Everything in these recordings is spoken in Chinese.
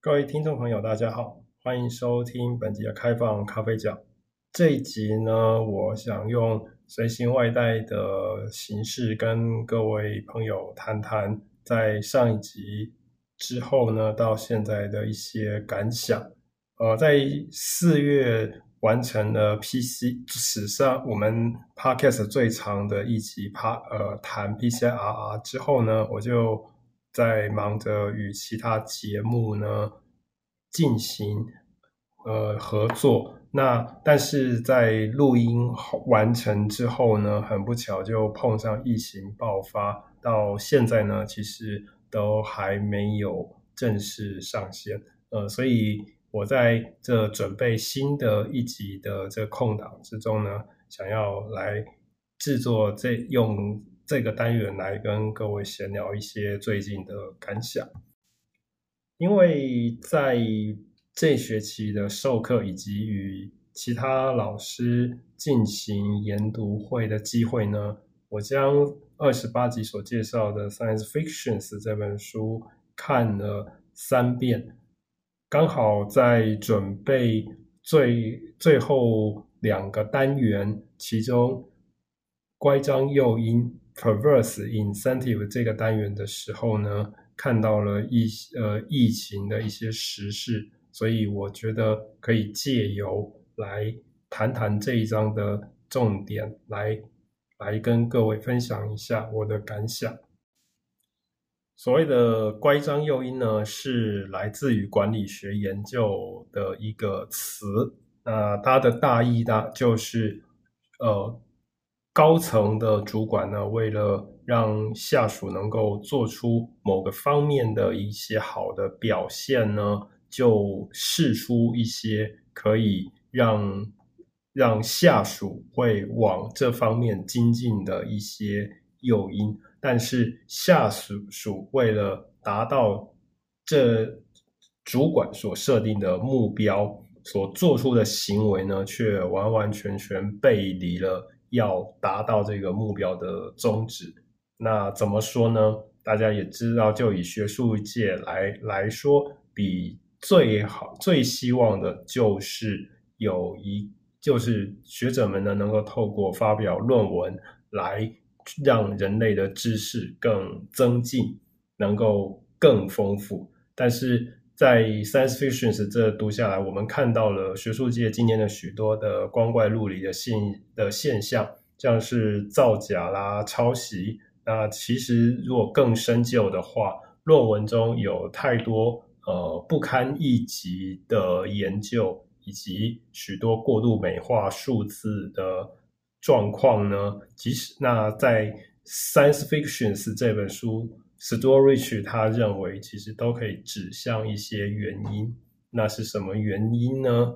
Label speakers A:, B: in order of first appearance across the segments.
A: 各位听众朋友，大家好，欢迎收听本集的开放咖啡讲。这一集呢，我想用随行外带的形式跟各位朋友谈谈，在上一集之后呢，到现在的一些感想。呃，在四月完成了 PC 史上我们 Podcast 最长的一集，趴呃谈 PCRR 之后呢，我就。在忙着与其他节目呢进行呃合作，那但是在录音完成之后呢，很不巧就碰上疫情爆发，到现在呢其实都还没有正式上线，呃，所以我在这准备新的一集的这空档之中呢，想要来制作这用。这个单元来跟各位闲聊一些最近的感想，因为在这学期的授课以及与其他老师进行研读会的机会呢，我将二十八集所介绍的《Science Fictions》这本书看了三遍，刚好在准备最最后两个单元，其中乖张诱因。Perverse incentive 这个单元的时候呢，看到了疫呃疫情的一些时事，所以我觉得可以借由来谈谈这一章的重点，来来跟各位分享一下我的感想。所谓的乖张诱因呢，是来自于管理学研究的一个词，那它的大意大就是呃。高层的主管呢，为了让下属能够做出某个方面的一些好的表现呢，就试出一些可以让让下属会往这方面精进的一些诱因。但是下属属为了达到这主管所设定的目标，所做出的行为呢，却完完全全背离了。要达到这个目标的宗旨，那怎么说呢？大家也知道，就以学术界来来说，比最好最希望的就是有一就是学者们呢能够透过发表论文来让人类的知识更增进，能够更丰富，但是。在 Science Fictions 这读下来，我们看到了学术界今年的许多的光怪陆离的现的现象，像是造假啦、抄袭。那其实如果更深究的话，论文中有太多呃不堪一击的研究，以及许多过度美化数字的状况呢。即使那在 Science Fictions 这本书。Storage，他认为，其实都可以指向一些原因。那是什么原因呢？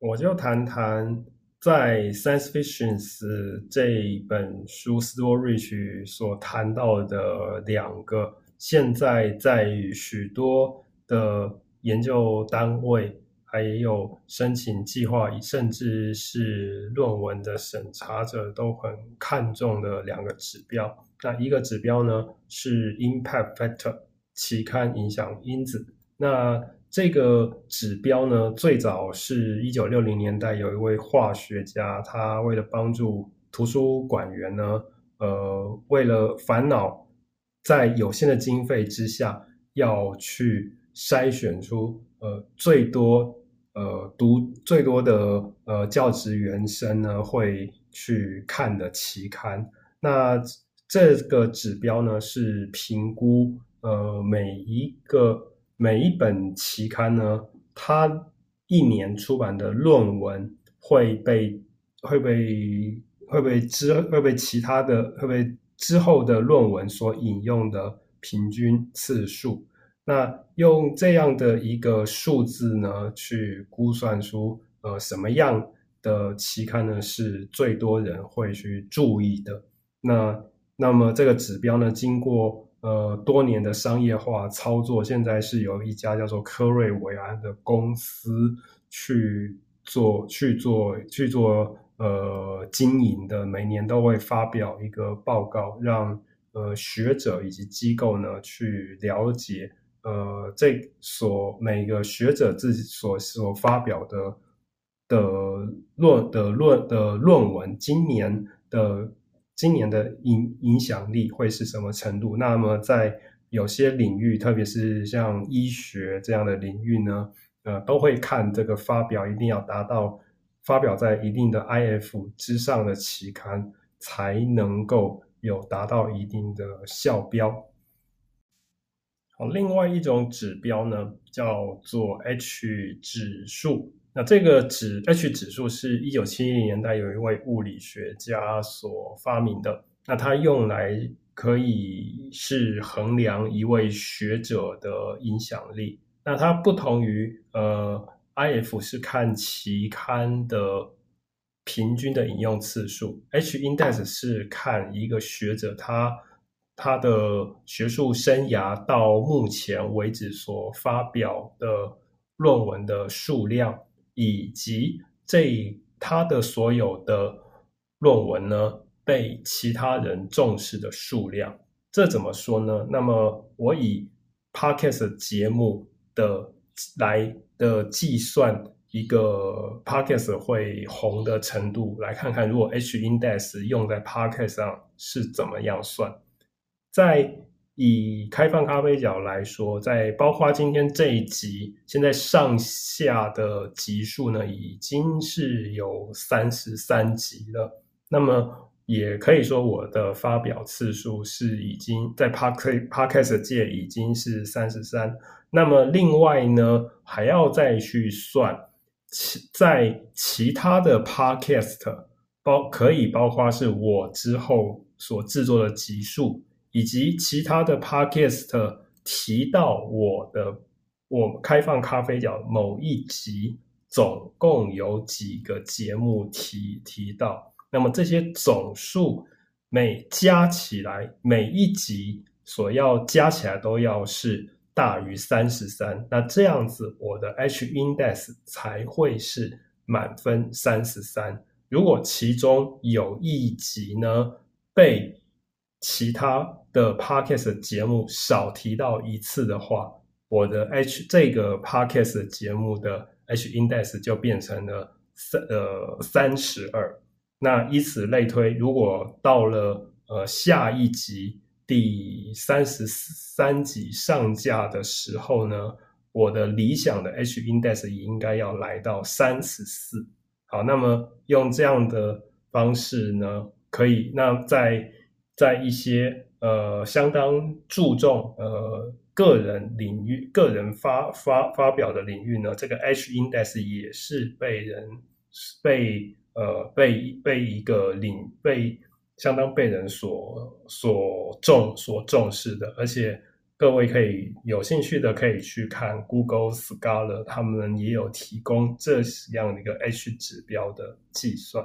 A: 我就谈谈在《Science Fictions》这本书，Storage 所谈到的两个，现在在许多的研究单位，还有申请计划，甚至是论文的审查者都很看重的两个指标。那一个指标呢，是 impact factor 期刊影响因子。那这个指标呢，最早是一九六零年代有一位化学家，他为了帮助图书馆员呢，呃，为了烦恼在有限的经费之下，要去筛选出呃最多呃读最多的呃教职员生呢会去看的期刊。那这个指标呢，是评估呃每一个每一本期刊呢，它一年出版的论文会被会被会被之会被其他的会被之后的论文所引用的平均次数。那用这样的一个数字呢，去估算出呃什么样的期刊呢是最多人会去注意的。那那么这个指标呢，经过呃多年的商业化操作，现在是由一家叫做科瑞维安的公司去做、去做、去做呃经营的，每年都会发表一个报告，让呃学者以及机构呢去了解呃，这所每个学者自己所所发表的的论的论的论文，今年的今年的影影响力会是什么程度？那么在有些领域，特别是像医学这样的领域呢，呃，都会看这个发表一定要达到发表在一定的 IF 之上的期刊，才能够有达到一定的校标。好，另外一种指标呢，叫做 H 指数。那这个指 H 指数是一九七零年代有一位物理学家所发明的。那它用来可以是衡量一位学者的影响力。那它不同于呃 IF 是看期刊的平均的引用次数，H index 是看一个学者他。他的学术生涯到目前为止所发表的论文的数量，以及这他的所有的论文呢，被其他人重视的数量，这怎么说呢？那么我以 Podcast 节目的来的计算一个 Podcast 会红的程度，来看看如果 H Index 用在 Podcast 上是怎么样算。在以开放咖啡角来说，在包括今天这一集，现在上下的集数呢，已经是有三十三集了。那么也可以说，我的发表次数是已经在 Park Podcast 界已经是三十三。那么另外呢，还要再去算其在其他的 Podcast 包可以包括是我之后所制作的集数。以及其他的 podcast 提到我的我开放咖啡角某一集，总共有几个节目提提到，那么这些总数每加起来，每一集所要加起来都要是大于三十三，那这样子我的 H index 才会是满分三十三。如果其中有一集呢被其他的 podcast 节目少提到一次的话，我的 H 这个 podcast 节目的 H index 就变成了三呃三十二。那以此类推，如果到了呃下一集第三十三集上架的时候呢，我的理想的 H index 也应该要来到三十四。好，那么用这样的方式呢，可以那在。在一些呃相当注重呃个人领域、个人发发发表的领域呢，这个 H index 也是被人被呃被被一个领被相当被人所所重所重视的，而且各位可以有兴趣的可以去看 Google Scholar，他们也有提供这样的一个 H 指标的计算。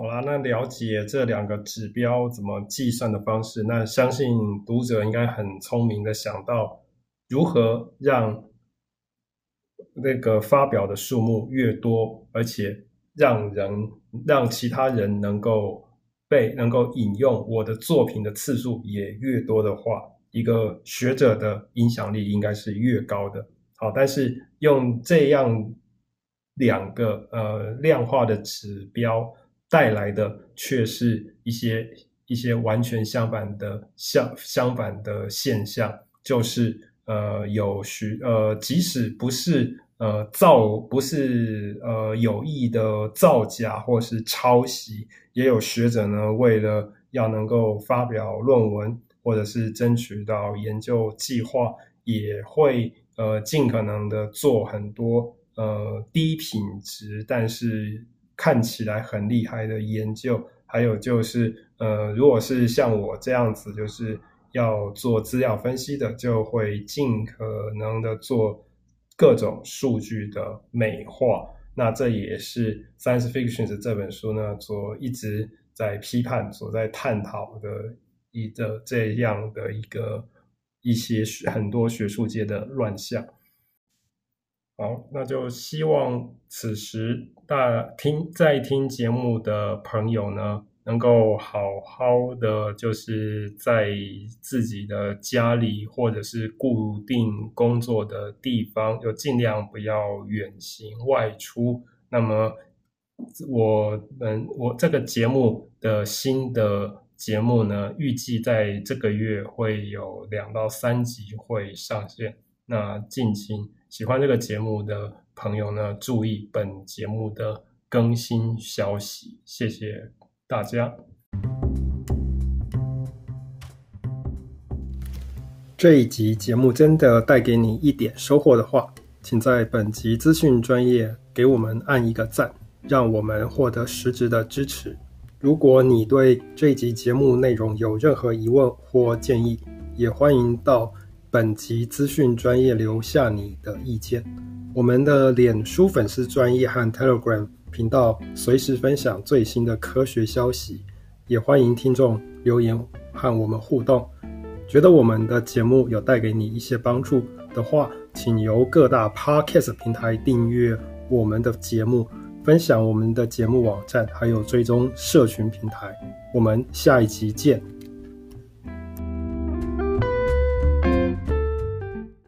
A: 好啦，那了解这两个指标怎么计算的方式，那相信读者应该很聪明的想到如何让那个发表的数目越多，而且让人让其他人能够被能够引用我的作品的次数也越多的话，一个学者的影响力应该是越高的。好，但是用这样两个呃量化的指标。带来的却是一些一些完全相反的相相反的现象，就是呃有许呃即使不是呃造不是呃有意的造假或是抄袭，也有学者呢为了要能够发表论文或者是争取到研究计划，也会呃尽可能的做很多呃低品质，但是。看起来很厉害的研究，还有就是，呃，如果是像我这样子，就是要做资料分析的，就会尽可能的做各种数据的美化。那这也是《Science Fiction》这本书呢，所一直在批判、所在探讨的一个这样的一个一些很多学术界的乱象。好，那就希望此时大听在听节目的朋友呢，能够好好的就是在自己的家里或者是固定工作的地方，就尽量不要远行外出。那么我们我这个节目的新的节目呢，预计在这个月会有两到三集会上线。那敬请喜欢这个节目的朋友呢，注意本节目的更新消息。谢谢大家。这一集节目真的带给你一点收获的话，请在本集资讯专业给我们按一个赞，让我们获得实质的支持。如果你对这一集节目内容有任何疑问或建议，也欢迎到。本集资讯专业留下你的意见。我们的脸书粉丝专业和 Telegram 频道随时分享最新的科学消息，也欢迎听众留言和我们互动。觉得我们的节目有带给你一些帮助的话，请由各大 Podcast 平台订阅我们的节目，分享我们的节目网站，还有追踪社群平台。我们下一集见。